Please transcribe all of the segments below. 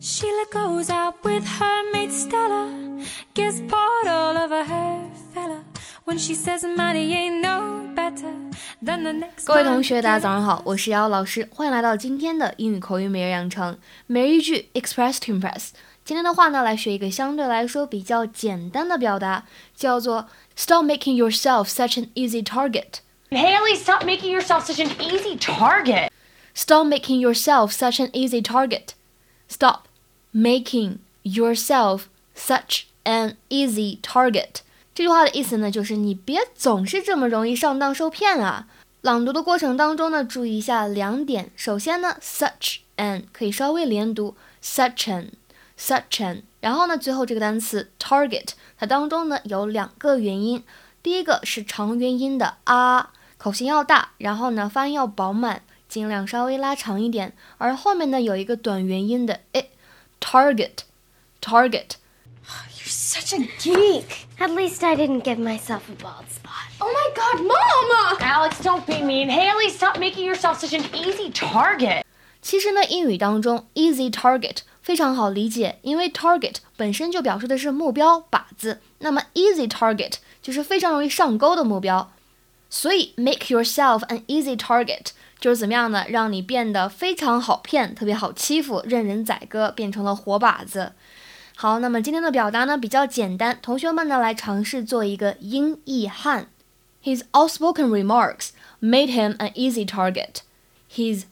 Sheila goes out with her mate Stella, gets bored all over her fella. When she says money ain't no better than the next. 各位同学，大家早上好，我是瑶老师，欢迎来到今天的英语口语每日养成，每日一句 Express to Impress。今天的话呢，来学一个相对来说比较简单的表达，叫做 Stop making yourself such an easy target。 Haley, stop making yourself such an easy target. Stop making yourself such an easy target. Stop making yourself such an easy target. 这句话的意思呢，就是你别总是这么容易上当受骗啊。朗读的过程当中呢，注意一下两点。首先呢，such an 可以稍微连读，such an，such an。然后呢，最后这个单词 target，它当中呢有两个元音。第一个是长元音的啊，口型要大，然后呢发音要饱满，尽量稍微拉长一点。而后面呢有一个短元音的 it，target，target。 You're such a geek. At least I didn't give myself a bald spot. Oh my god, Mama! Alex, don't be mean. Haley, stop making yourself such an easy target. 其实呢，英语当中 easy target 非常好理解，因为 target 本身就表示的是目标靶子，那么 easy target 就是非常容易上钩的目标。 所以 make yourself an easy target 就是怎么样呢？让你变得非常好骗，特别好欺负，任人宰割，变成了活靶子。好，那么今天的表达呢比较简单，同学们呢来尝试做一个音译汉。His outspoken remarks made him an easy target. His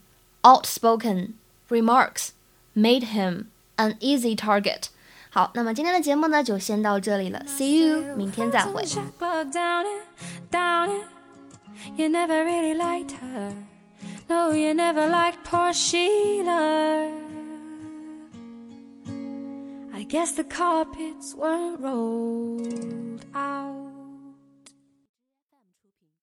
outspoken remarks made him an easy target. 好，那么今天的节目呢就先到这里了，See you，明天再会。 You never really liked her. No, you never liked poor Sheila. I guess the carpets weren't rolled.